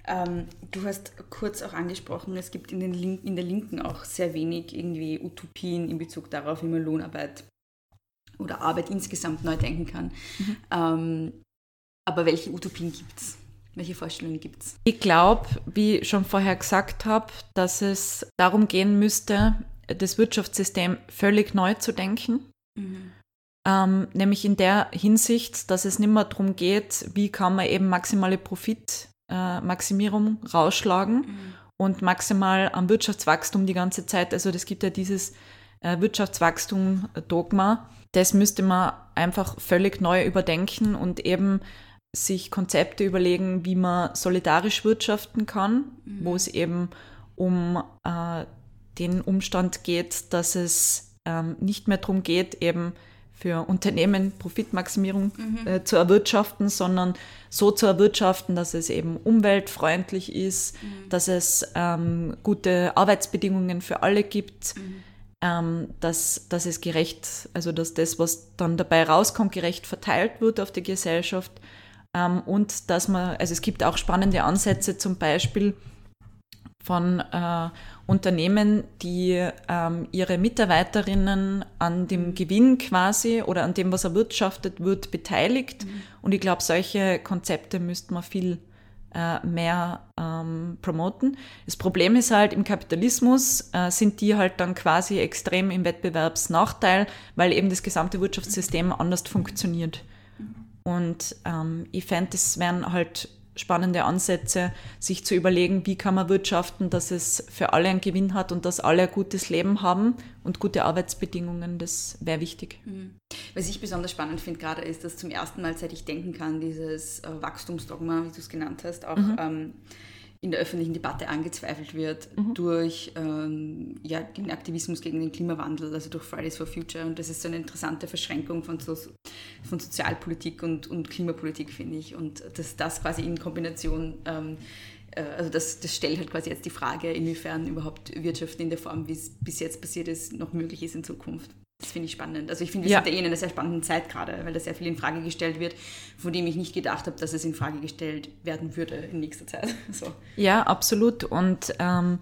Ähm, du hast kurz auch angesprochen, es gibt in, Link in der Linken auch sehr wenig irgendwie Utopien in Bezug darauf, wie man Lohnarbeit oder Arbeit insgesamt neu denken kann. Mhm. Ähm, aber welche Utopien gibt es? Welche Vorstellungen gibt es? Ich glaube, wie ich schon vorher gesagt habe, dass es darum gehen müsste, das Wirtschaftssystem völlig neu zu denken. Mhm. Ähm, nämlich in der Hinsicht, dass es nicht mehr darum geht, wie kann man eben maximale Profitmaximierung äh, rausschlagen mhm. und maximal am Wirtschaftswachstum die ganze Zeit. Also das gibt ja dieses äh, Wirtschaftswachstum-Dogma. Das müsste man einfach völlig neu überdenken und eben sich Konzepte überlegen, wie man solidarisch wirtschaften kann, mhm. wo es eben um äh, den Umstand geht, dass es ähm, nicht mehr darum geht, eben für Unternehmen Profitmaximierung mhm. äh, zu erwirtschaften, sondern so zu erwirtschaften, dass es eben umweltfreundlich ist, mhm. dass es ähm, gute Arbeitsbedingungen für alle gibt, mhm. ähm, dass, dass es gerecht, also dass das, was dann dabei rauskommt, gerecht verteilt wird auf die Gesellschaft ähm, und dass man, also es gibt auch spannende Ansätze zum Beispiel von äh, Unternehmen, die ähm, ihre Mitarbeiterinnen an dem Gewinn quasi oder an dem, was erwirtschaftet wird, beteiligt. Mhm. Und ich glaube, solche Konzepte müsste man viel äh, mehr ähm, promoten. Das Problem ist halt, im Kapitalismus äh, sind die halt dann quasi extrem im Wettbewerbsnachteil, weil eben das gesamte Wirtschaftssystem anders funktioniert. Und ähm, ich fände, es wären halt spannende Ansätze, sich zu überlegen, wie kann man wirtschaften, dass es für alle einen Gewinn hat und dass alle ein gutes Leben haben und gute Arbeitsbedingungen, das wäre wichtig. Mhm. Was ich besonders spannend finde gerade ist, dass zum ersten Mal, seit ich denken kann, dieses äh, Wachstumsdogma, wie du es genannt hast, auch mhm. ähm, in der öffentlichen Debatte angezweifelt wird mhm. durch ähm, ja, den Aktivismus gegen den Klimawandel, also durch Fridays for Future. Und das ist so eine interessante Verschränkung von, so, von Sozialpolitik und, und Klimapolitik, finde ich. Und dass das quasi in Kombination, ähm, äh, also das, das stellt halt quasi jetzt die Frage, inwiefern überhaupt Wirtschaften in der Form, wie es bis jetzt passiert ist, noch möglich ist in Zukunft. Das finde ich spannend. Also ich finde, wir ja. sind ja eh in einer sehr spannenden Zeit gerade, weil da sehr viel in Frage gestellt wird, von dem ich nicht gedacht habe, dass es in Frage gestellt werden würde in nächster Zeit. So. Ja, absolut. Und ähm,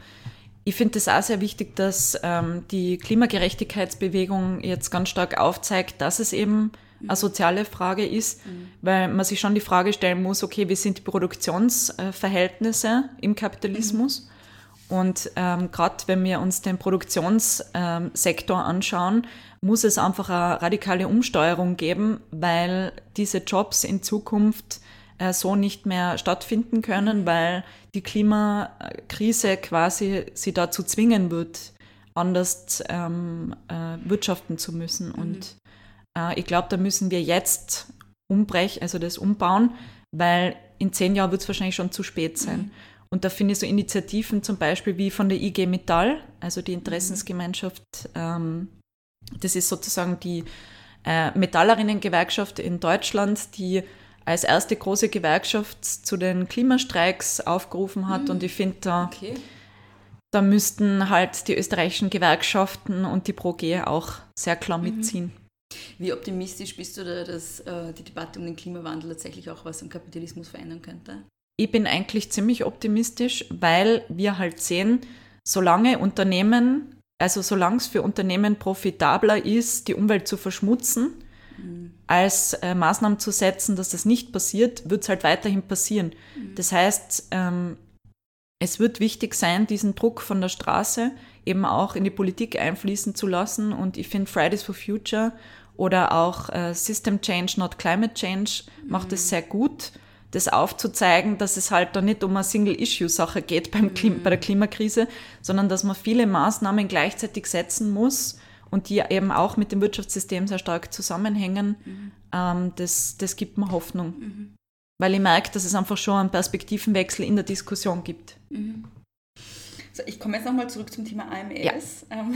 ich finde es auch sehr wichtig, dass ähm, die Klimagerechtigkeitsbewegung jetzt ganz stark aufzeigt, dass es eben eine soziale Frage ist, mhm. weil man sich schon die Frage stellen muss, okay, wie sind die Produktionsverhältnisse im Kapitalismus? Mhm. Und ähm, gerade wenn wir uns den Produktionssektor ähm, anschauen, muss es einfach eine radikale Umsteuerung geben, weil diese Jobs in Zukunft äh, so nicht mehr stattfinden können, weil die Klimakrise quasi sie dazu zwingen wird, anders ähm, äh, wirtschaften zu müssen. Mhm. Und äh, ich glaube, da müssen wir jetzt umbrechen, also das umbauen, weil in zehn Jahren wird es wahrscheinlich schon zu spät sein. Mhm. Und da finde ich so Initiativen zum Beispiel wie von der IG Metall, also die Interessensgemeinschaft, ähm, das ist sozusagen die äh, Metallerinnen-Gewerkschaft in Deutschland, die als erste große Gewerkschaft zu den Klimastreiks aufgerufen hat. Mhm. Und ich finde, da, okay. da müssten halt die österreichischen Gewerkschaften und die ProG auch sehr klar mhm. mitziehen. Wie optimistisch bist du da, dass äh, die Debatte um den Klimawandel tatsächlich auch was am Kapitalismus verändern könnte? Ich bin eigentlich ziemlich optimistisch, weil wir halt sehen, solange Unternehmen, also solange es für Unternehmen profitabler ist, die Umwelt zu verschmutzen, als äh, Maßnahmen zu setzen, dass das nicht passiert, wird es halt weiterhin passieren. Mhm. Das heißt, ähm, es wird wichtig sein, diesen Druck von der Straße eben auch in die Politik einfließen zu lassen. Und ich finde Fridays for Future oder auch äh, System Change, not Climate Change macht es mhm. sehr gut, das aufzuzeigen, dass es halt da nicht um eine Single-Issue-Sache geht beim Klima, bei der mhm. Klimakrise, sondern dass man viele Maßnahmen gleichzeitig setzen muss und die eben auch mit dem Wirtschaftssystem sehr stark zusammenhängen, mhm. ähm, das, das gibt mir Hoffnung. Mhm. Weil ich merke, dass es einfach schon einen Perspektivenwechsel in der Diskussion gibt. Mhm. So, ich komme jetzt nochmal zurück zum Thema AMS. Ja. Ähm.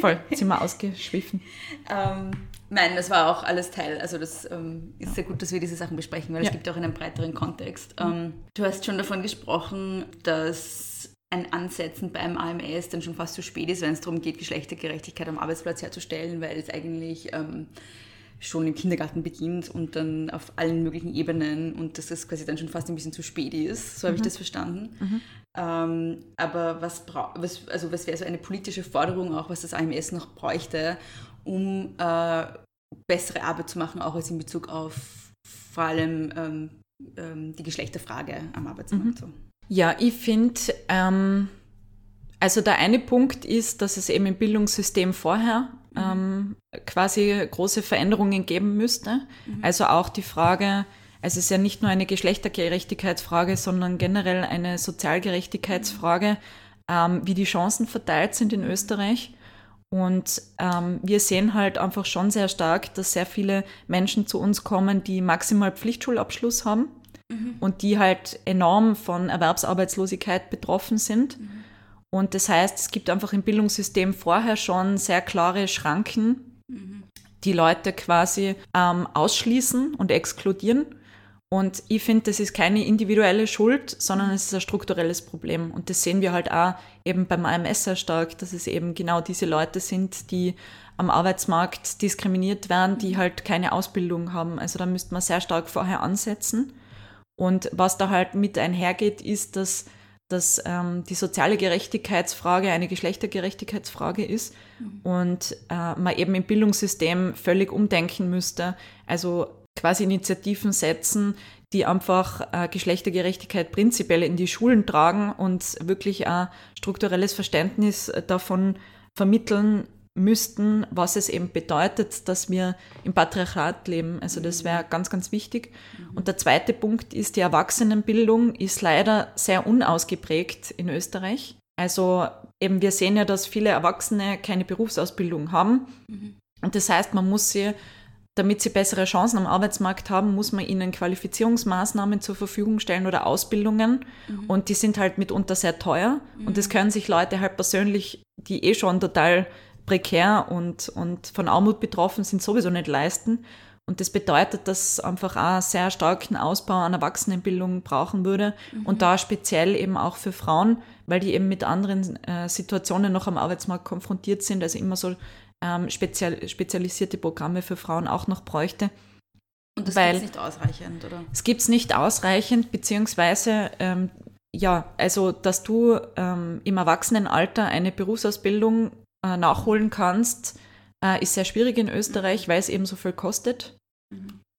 Voll, sind wir ausgeschwiffen. ähm, nein, das war auch alles Teil. Also das ähm, ist sehr gut, dass wir diese Sachen besprechen, weil es gibt auch einen breiteren Kontext. Ähm, du hast schon davon gesprochen, dass ein Ansetzen beim AMS dann schon fast zu spät ist, wenn es darum geht, Geschlechtergerechtigkeit am Arbeitsplatz herzustellen, weil es eigentlich ähm, schon im Kindergarten beginnt und dann auf allen möglichen Ebenen und dass es quasi dann schon fast ein bisschen zu spät ist. So habe mhm. ich das verstanden. Mhm. Ähm, aber was, was, also was wäre so eine politische Forderung auch, was das AMS noch bräuchte, um äh, bessere Arbeit zu machen, auch als in Bezug auf vor allem ähm, ähm, die Geschlechterfrage am Arbeitsmarkt. Mhm. Ja, ich finde, ähm, also der eine Punkt ist, dass es eben im Bildungssystem vorher mhm. ähm, quasi große Veränderungen geben müsste. Mhm. Also auch die Frage, also es ist ja nicht nur eine Geschlechtergerechtigkeitsfrage, sondern generell eine Sozialgerechtigkeitsfrage, ähm, wie die Chancen verteilt sind in Österreich. Und ähm, wir sehen halt einfach schon sehr stark, dass sehr viele Menschen zu uns kommen, die maximal Pflichtschulabschluss haben mhm. und die halt enorm von Erwerbsarbeitslosigkeit betroffen sind. Mhm. Und das heißt, es gibt einfach im Bildungssystem vorher schon sehr klare Schranken, mhm. die Leute quasi ähm, ausschließen und exkludieren. Und ich finde, das ist keine individuelle Schuld, sondern es ist ein strukturelles Problem. Und das sehen wir halt auch eben beim AMS sehr stark, dass es eben genau diese Leute sind, die am Arbeitsmarkt diskriminiert werden, die halt keine Ausbildung haben. Also da müsste man sehr stark vorher ansetzen. Und was da halt mit einhergeht, ist, dass, dass ähm, die soziale Gerechtigkeitsfrage eine Geschlechtergerechtigkeitsfrage ist mhm. und äh, man eben im Bildungssystem völlig umdenken müsste. Also quasi Initiativen setzen, die einfach äh, Geschlechtergerechtigkeit prinzipiell in die Schulen tragen und wirklich ein strukturelles Verständnis davon vermitteln, müssten, was es eben bedeutet, dass wir im Patriarchat leben. Also das wäre ganz, ganz wichtig. Und der zweite Punkt ist, die Erwachsenenbildung ist leider sehr unausgeprägt in Österreich. Also eben wir sehen ja, dass viele Erwachsene keine Berufsausbildung haben. Und das heißt, man muss sie, damit sie bessere Chancen am Arbeitsmarkt haben, muss man ihnen Qualifizierungsmaßnahmen zur Verfügung stellen oder Ausbildungen. Mhm. Und die sind halt mitunter sehr teuer. Mhm. Und das können sich Leute halt persönlich, die eh schon total prekär und, und von Armut betroffen sind, sowieso nicht leisten. Und das bedeutet, dass es einfach auch einen sehr starken Ausbau an Erwachsenenbildung brauchen würde. Mhm. Und da speziell eben auch für Frauen, weil die eben mit anderen äh, Situationen noch am Arbeitsmarkt konfrontiert sind. Also immer so ähm, spezial, spezialisierte Programme für Frauen auch noch bräuchte. Und das Weil- ist nicht ausreichend, oder? Es gibt es nicht ausreichend, beziehungsweise ähm, ja, also dass du ähm, im Erwachsenenalter eine Berufsausbildung äh, nachholen kannst, äh, ist sehr schwierig in Österreich, weil es eben so viel kostet.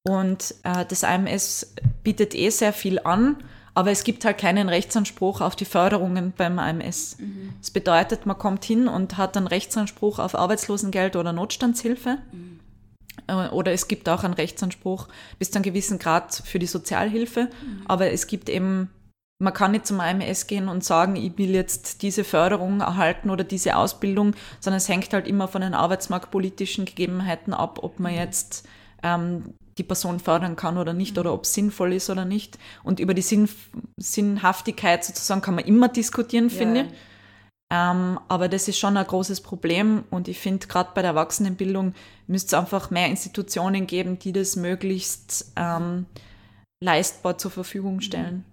Und äh, das AMS bietet eh sehr viel an, aber es gibt halt keinen Rechtsanspruch auf die Förderungen beim AMS. Das bedeutet, man kommt hin und hat einen Rechtsanspruch auf Arbeitslosengeld oder Notstandshilfe. Äh, Oder es gibt auch einen Rechtsanspruch bis zu einem gewissen Grad für die Sozialhilfe. Aber es gibt eben, man kann nicht zum AMS gehen und sagen, ich will jetzt diese Förderung erhalten oder diese Ausbildung, sondern es hängt halt immer von den arbeitsmarktpolitischen Gegebenheiten ab, ob man jetzt ähm, die Person fördern kann oder nicht oder ob es sinnvoll ist oder nicht. Und über die Sinn, Sinnhaftigkeit sozusagen kann man immer diskutieren, finde ich. Ähm, aber das ist schon ein großes Problem und ich finde, gerade bei der Erwachsenenbildung müsste es einfach mehr Institutionen geben, die das möglichst ähm, leistbar zur Verfügung stellen.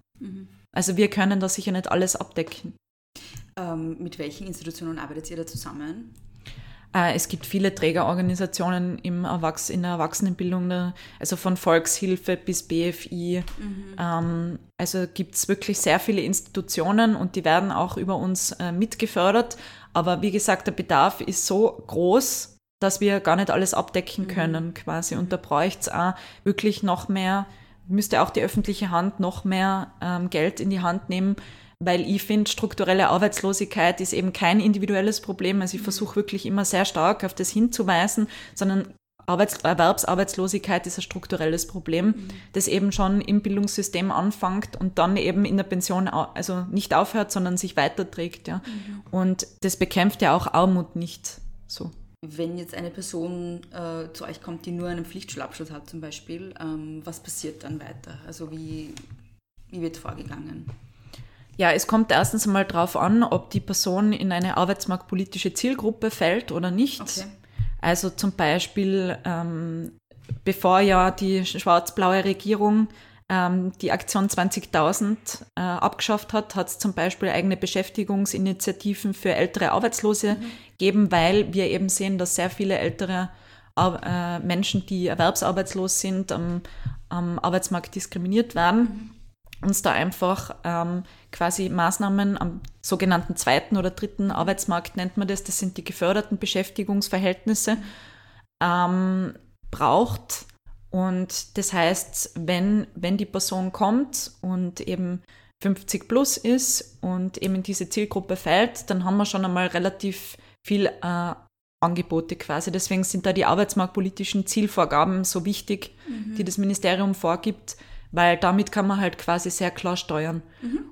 Also wir können da sicher nicht alles abdecken. Ähm, mit welchen Institutionen arbeitet ihr da zusammen? Äh, es gibt viele Trägerorganisationen im Erwachs in der Erwachsenenbildung, da- also von Volkshilfe bis BFI. Ähm, also gibt es wirklich sehr viele Institutionen und die werden auch über uns äh, mitgefördert. Aber wie gesagt, der Bedarf ist so groß, dass wir gar nicht alles abdecken können quasi. Und da bräuchte es auch wirklich noch mehr, müsste auch die öffentliche Hand noch mehr ähm, Geld in die Hand nehmen, weil ich finde, strukturelle Arbeitslosigkeit ist eben kein individuelles Problem. Also ich versuche wirklich immer sehr stark auf das hinzuweisen, sondern Arbeits Erwerbsarbeitslosigkeit ist ein strukturelles Problem, das eben schon im Bildungssystem anfängt und dann eben in der Pension also nicht aufhört, sondern sich weiterträgt. Ja. Und das bekämpft ja auch Armut nicht so. Wenn jetzt eine Person äh, zu euch kommt, die nur einen Pflichtschulabschluss hat zum Beispiel, ähm, was passiert dann weiter? Also wie, wie wird vorgegangen? Ja, es kommt erstens einmal darauf an, ob die Person in eine arbeitsmarktpolitische Zielgruppe fällt oder nicht. Okay. Also zum Beispiel, ähm, bevor ja die schwarz-blaue Regierung ähm, die Aktion 20.000 äh, abgeschafft hat, hat es zum Beispiel eigene Beschäftigungsinitiativen für ältere Arbeitslose gegeben, weil wir eben sehen, dass sehr viele ältere äh, Menschen, die erwerbsarbeitslos sind, am, am Arbeitsmarkt diskriminiert werden uns da einfach ähm, quasi Maßnahmen am sogenannten zweiten oder dritten Arbeitsmarkt nennt man das, das sind die geförderten Beschäftigungsverhältnisse, ähm, braucht. Und das heißt, wenn, wenn die Person kommt und eben 50 plus ist und eben in diese Zielgruppe fällt, dann haben wir schon einmal relativ viel äh, Angebote quasi. Deswegen sind da die arbeitsmarktpolitischen Zielvorgaben so wichtig, die das Ministerium vorgibt, weil damit kann man halt quasi sehr klar steuern.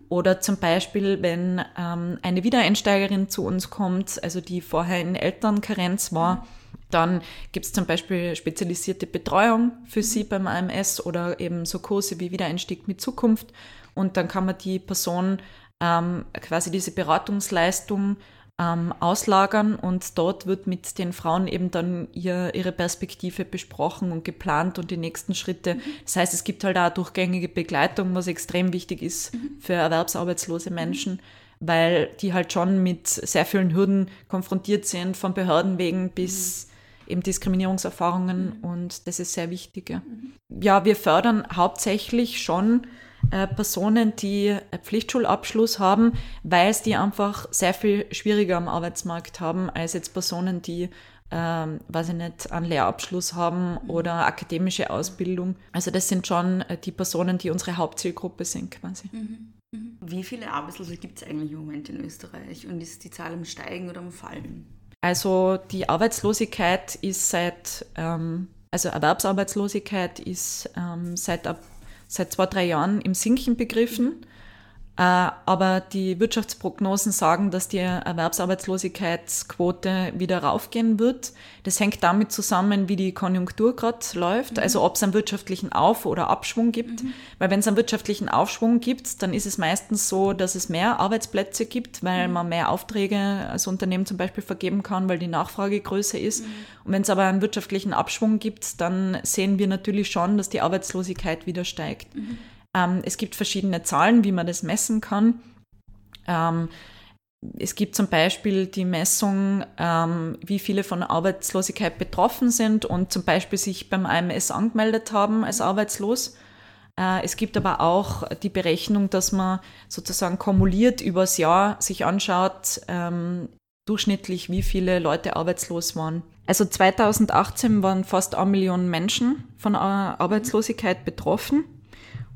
Oder zum Beispiel, wenn ähm, eine Wiedereinsteigerin zu uns kommt, also die vorher in Elternkarenz war, dann gibt es zum Beispiel spezialisierte Betreuung für sie beim AMS oder eben so Kurse wie Wiedereinstieg mit Zukunft. Und dann kann man die Person ähm, quasi diese Beratungsleistung ähm, auslagern und dort wird mit den Frauen eben dann ihr, ihre Perspektive besprochen und geplant und die nächsten Schritte. Das heißt, es gibt halt auch durchgängige Begleitung, was extrem wichtig ist für erwerbsarbeitslose Menschen, weil die halt schon mit sehr vielen Hürden konfrontiert sind, von Behörden wegen bis eben Diskriminierungserfahrungen und das ist sehr wichtig. Ja, ja wir fördern hauptsächlich schon äh, Personen, die einen Pflichtschulabschluss haben, weil es die einfach sehr viel schwieriger am Arbeitsmarkt haben, als jetzt Personen, die, ähm, weiß ich nicht, einen Lehrabschluss haben oder akademische Ausbildung. Also das sind schon äh, die Personen, die unsere Hauptzielgruppe sind quasi. Wie viele Arbeitslose gibt es eigentlich im Moment in Österreich? Und ist die Zahl am Steigen oder am Fallen? Also die Arbeitslosigkeit ist seit, ähm, also Erwerbsarbeitslosigkeit ist ähm, seit, ab, seit zwei, drei Jahren im Sinken begriffen. Äh, aber die Wirtschaftsprognosen sagen, dass die Erwerbsarbeitslosigkeitsquote wieder raufgehen wird. Das hängt damit zusammen, wie die Konjunktur gerade läuft, also ob es einen wirtschaftlichen Auf- oder Abschwung gibt. Weil wenn es einen wirtschaftlichen Aufschwung gibt, dann ist es meistens so, dass es mehr Arbeitsplätze gibt, weil man mehr Aufträge als Unternehmen zum Beispiel vergeben kann, weil die Nachfrage größer ist. Und wenn es aber einen wirtschaftlichen Abschwung gibt, dann sehen wir natürlich schon, dass die Arbeitslosigkeit wieder steigt. Ähm, es gibt verschiedene Zahlen, wie man das messen kann. Ähm, es gibt zum Beispiel die Messung, ähm, wie viele von Arbeitslosigkeit betroffen sind und zum Beispiel sich beim AMS angemeldet haben als arbeitslos. Äh, es gibt aber auch die Berechnung, dass man sozusagen kumuliert übers Jahr sich anschaut, ähm, durchschnittlich, wie viele Leute arbeitslos waren. Also 2018 waren fast eine Million Menschen von Arbeitslosigkeit betroffen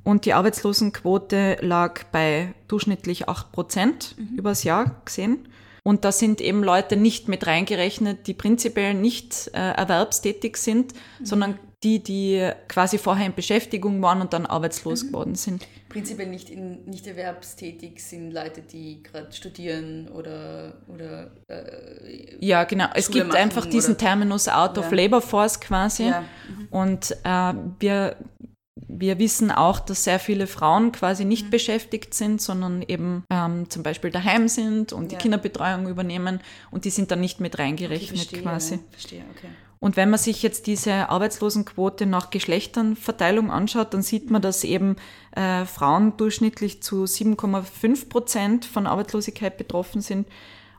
und die Arbeitslosenquote lag bei durchschnittlich 8 Prozent mhm. übers Jahr gesehen. Und da sind eben Leute nicht mit reingerechnet, die prinzipiell nicht äh, erwerbstätig sind, mhm. sondern die, die quasi vorher in Beschäftigung waren und dann arbeitslos mhm. geworden sind. Prinzipiell nicht, in, nicht erwerbstätig sind Leute, die gerade studieren oder. oder äh, ja, genau. Es gibt einfach diesen Terminus Out ja. of Labor Force quasi. Ja. Mhm. Und äh, wir, wir wissen auch, dass sehr viele Frauen quasi nicht mhm. beschäftigt sind, sondern eben ähm, zum Beispiel daheim sind und ja. die Kinderbetreuung übernehmen und die sind dann nicht mit reingerechnet okay, verstehe, quasi. Verstehe, okay. Und wenn man sich jetzt diese Arbeitslosenquote nach Geschlechternverteilung anschaut, dann sieht man, dass eben äh, Frauen durchschnittlich zu 7,5 Prozent von Arbeitslosigkeit betroffen sind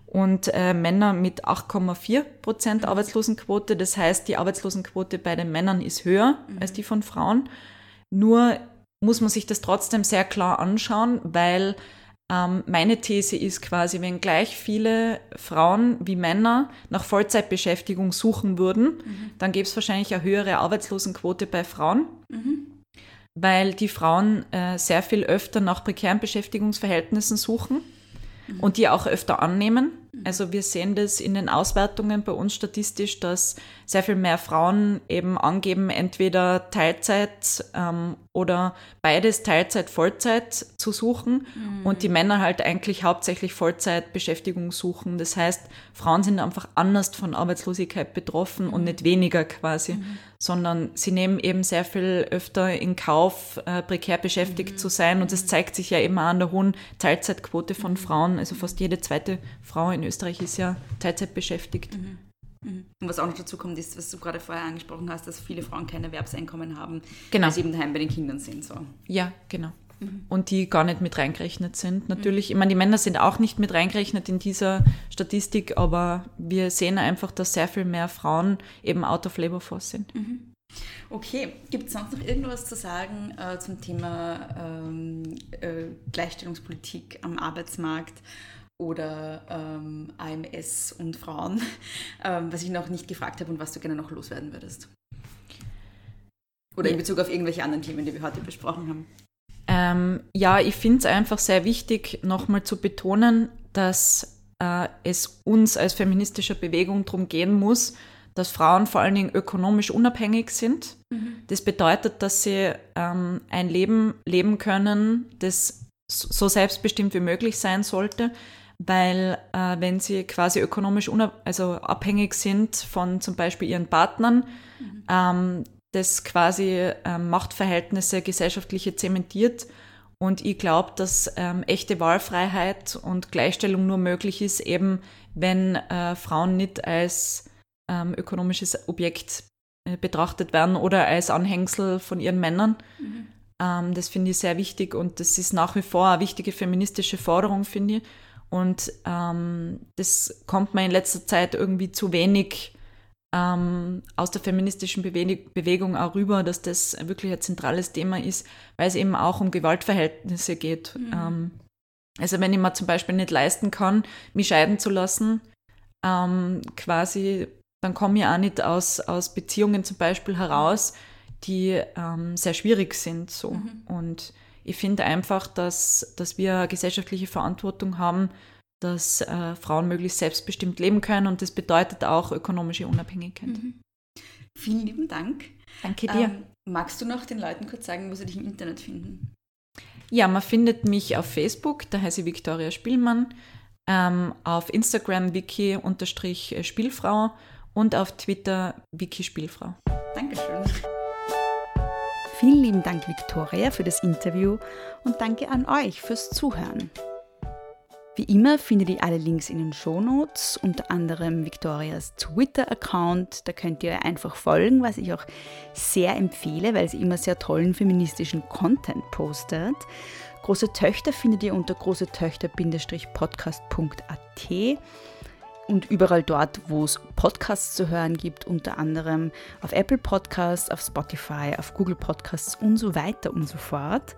und äh, Männer mit 8,4 Prozent Arbeitslosenquote. Das heißt, die Arbeitslosenquote bei den Männern ist höher mhm. als die von Frauen. Nur muss man sich das trotzdem sehr klar anschauen, weil ähm, meine These ist quasi, wenn gleich viele Frauen wie Männer nach Vollzeitbeschäftigung suchen würden, mhm. dann gäbe es wahrscheinlich eine höhere Arbeitslosenquote bei Frauen, mhm. weil die Frauen äh, sehr viel öfter nach prekären Beschäftigungsverhältnissen suchen mhm. und die auch öfter annehmen. Also wir sehen das in den Auswertungen bei uns statistisch, dass sehr viel mehr Frauen eben angeben, entweder Teilzeit ähm, oder beides Teilzeit, Vollzeit zu suchen mhm. und die Männer halt eigentlich hauptsächlich Vollzeitbeschäftigung suchen. Das heißt, Frauen sind einfach anders von Arbeitslosigkeit betroffen mhm. und nicht weniger quasi, mhm. sondern sie nehmen eben sehr viel öfter in Kauf, äh, prekär beschäftigt mhm. zu sein und das mhm. zeigt sich ja eben auch an der hohen Teilzeitquote von Frauen. Also fast jede zweite Frau in Österreich ist ja Teilzeit beschäftigt. Mhm. Mhm. Und was auch noch dazu kommt, ist, was du gerade vorher angesprochen hast, dass viele Frauen kein Erwerbseinkommen haben, genau. weil sie eben daheim bei den Kindern sind. So. Ja, genau. Mhm. Und die gar nicht mit reingerechnet sind. Natürlich, ich meine, die Männer sind auch nicht mit reingerechnet in dieser Statistik, aber wir sehen einfach, dass sehr viel mehr Frauen eben out of labor force sind. Mhm. Okay, gibt es sonst noch irgendwas zu sagen äh, zum Thema ähm, äh, Gleichstellungspolitik am Arbeitsmarkt? Oder ähm, AMS und Frauen, ähm, was ich noch nicht gefragt habe und was du gerne noch loswerden würdest. Oder in Bezug auf irgendwelche anderen Themen, die wir heute besprochen haben. Ähm, ja, ich finde es einfach sehr wichtig, nochmal zu betonen, dass äh, es uns als feministischer Bewegung darum gehen muss, dass Frauen vor allen Dingen ökonomisch unabhängig sind. Mhm. Das bedeutet, dass sie ähm, ein Leben leben können, das so selbstbestimmt wie möglich sein sollte, weil äh, wenn sie quasi ökonomisch also abhängig sind von zum Beispiel ihren Partnern, mhm. ähm, das quasi ähm, Machtverhältnisse gesellschaftliche zementiert. Und ich glaube, dass ähm, echte Wahlfreiheit und Gleichstellung nur möglich ist, eben wenn äh, Frauen nicht als ähm, ökonomisches Objekt äh, betrachtet werden oder als Anhängsel von ihren Männern. Mhm. Ähm, das finde ich sehr wichtig und das ist nach wie vor eine wichtige feministische Forderung, finde ich. Und ähm, das kommt mir in letzter Zeit irgendwie zu wenig ähm, aus der feministischen Bewe Bewegung auch rüber, dass das wirklich ein zentrales Thema ist, weil es eben auch um Gewaltverhältnisse geht. Mhm. Ähm, also wenn ich mir zum Beispiel nicht leisten kann, mich scheiden zu lassen, ähm, quasi, dann komme ich auch nicht aus, aus Beziehungen zum Beispiel heraus, die ähm, sehr schwierig sind. So. Mhm. Und ich finde einfach, dass, dass wir gesellschaftliche Verantwortung haben, dass äh, Frauen möglichst selbstbestimmt leben können und das bedeutet auch ökonomische Unabhängigkeit. Mhm. Vielen lieben Dank. Danke dir. Ähm, magst du noch den Leuten kurz sagen, wo sie dich im Internet finden? Ja, man findet mich auf Facebook, da heiße ich Viktoria Spielmann, ähm, auf Instagram wiki-spielfrau und auf Twitter wiki Spielfrau. Dankeschön. Vielen lieben Dank, Viktoria, für das Interview und danke an euch fürs Zuhören. Wie immer findet ihr alle Links in den Shownotes, unter anderem Victorias Twitter-Account. Da könnt ihr einfach folgen, was ich auch sehr empfehle, weil sie immer sehr tollen feministischen Content postet. Große Töchter findet ihr unter großetöchter-podcast.at und überall dort, wo es Podcasts zu hören gibt, unter anderem auf Apple Podcasts, auf Spotify, auf Google Podcasts und so weiter und so fort.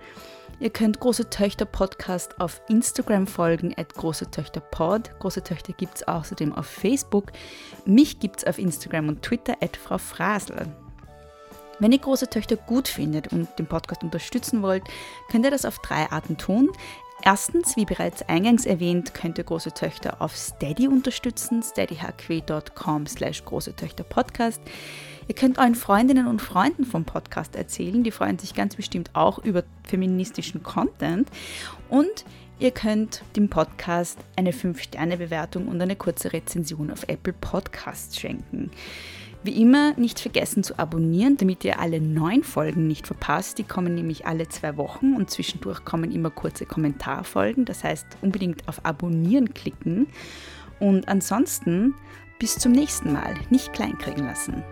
Ihr könnt Große Töchter Podcast auf Instagram folgen, at Große Töchter Pod. Große Töchter gibt es außerdem auf Facebook. Mich gibt es auf Instagram und Twitter, at Frau Frasel. Wenn ihr große Töchter gut findet und den Podcast unterstützen wollt, könnt ihr das auf drei Arten tun. Erstens, wie bereits eingangs erwähnt, könnt ihr große Töchter auf Steady unterstützen, steadyhq.com slash große Töchter Podcast. Ihr könnt euren Freundinnen und Freunden vom Podcast erzählen, die freuen sich ganz bestimmt auch über feministischen Content. Und ihr könnt dem Podcast eine 5-Sterne-Bewertung und eine kurze Rezension auf Apple Podcasts schenken. Wie immer nicht vergessen zu abonnieren, damit ihr alle neun Folgen nicht verpasst. Die kommen nämlich alle zwei Wochen und zwischendurch kommen immer kurze Kommentarfolgen. Das heißt, unbedingt auf Abonnieren klicken. Und ansonsten bis zum nächsten Mal. Nicht kleinkriegen lassen.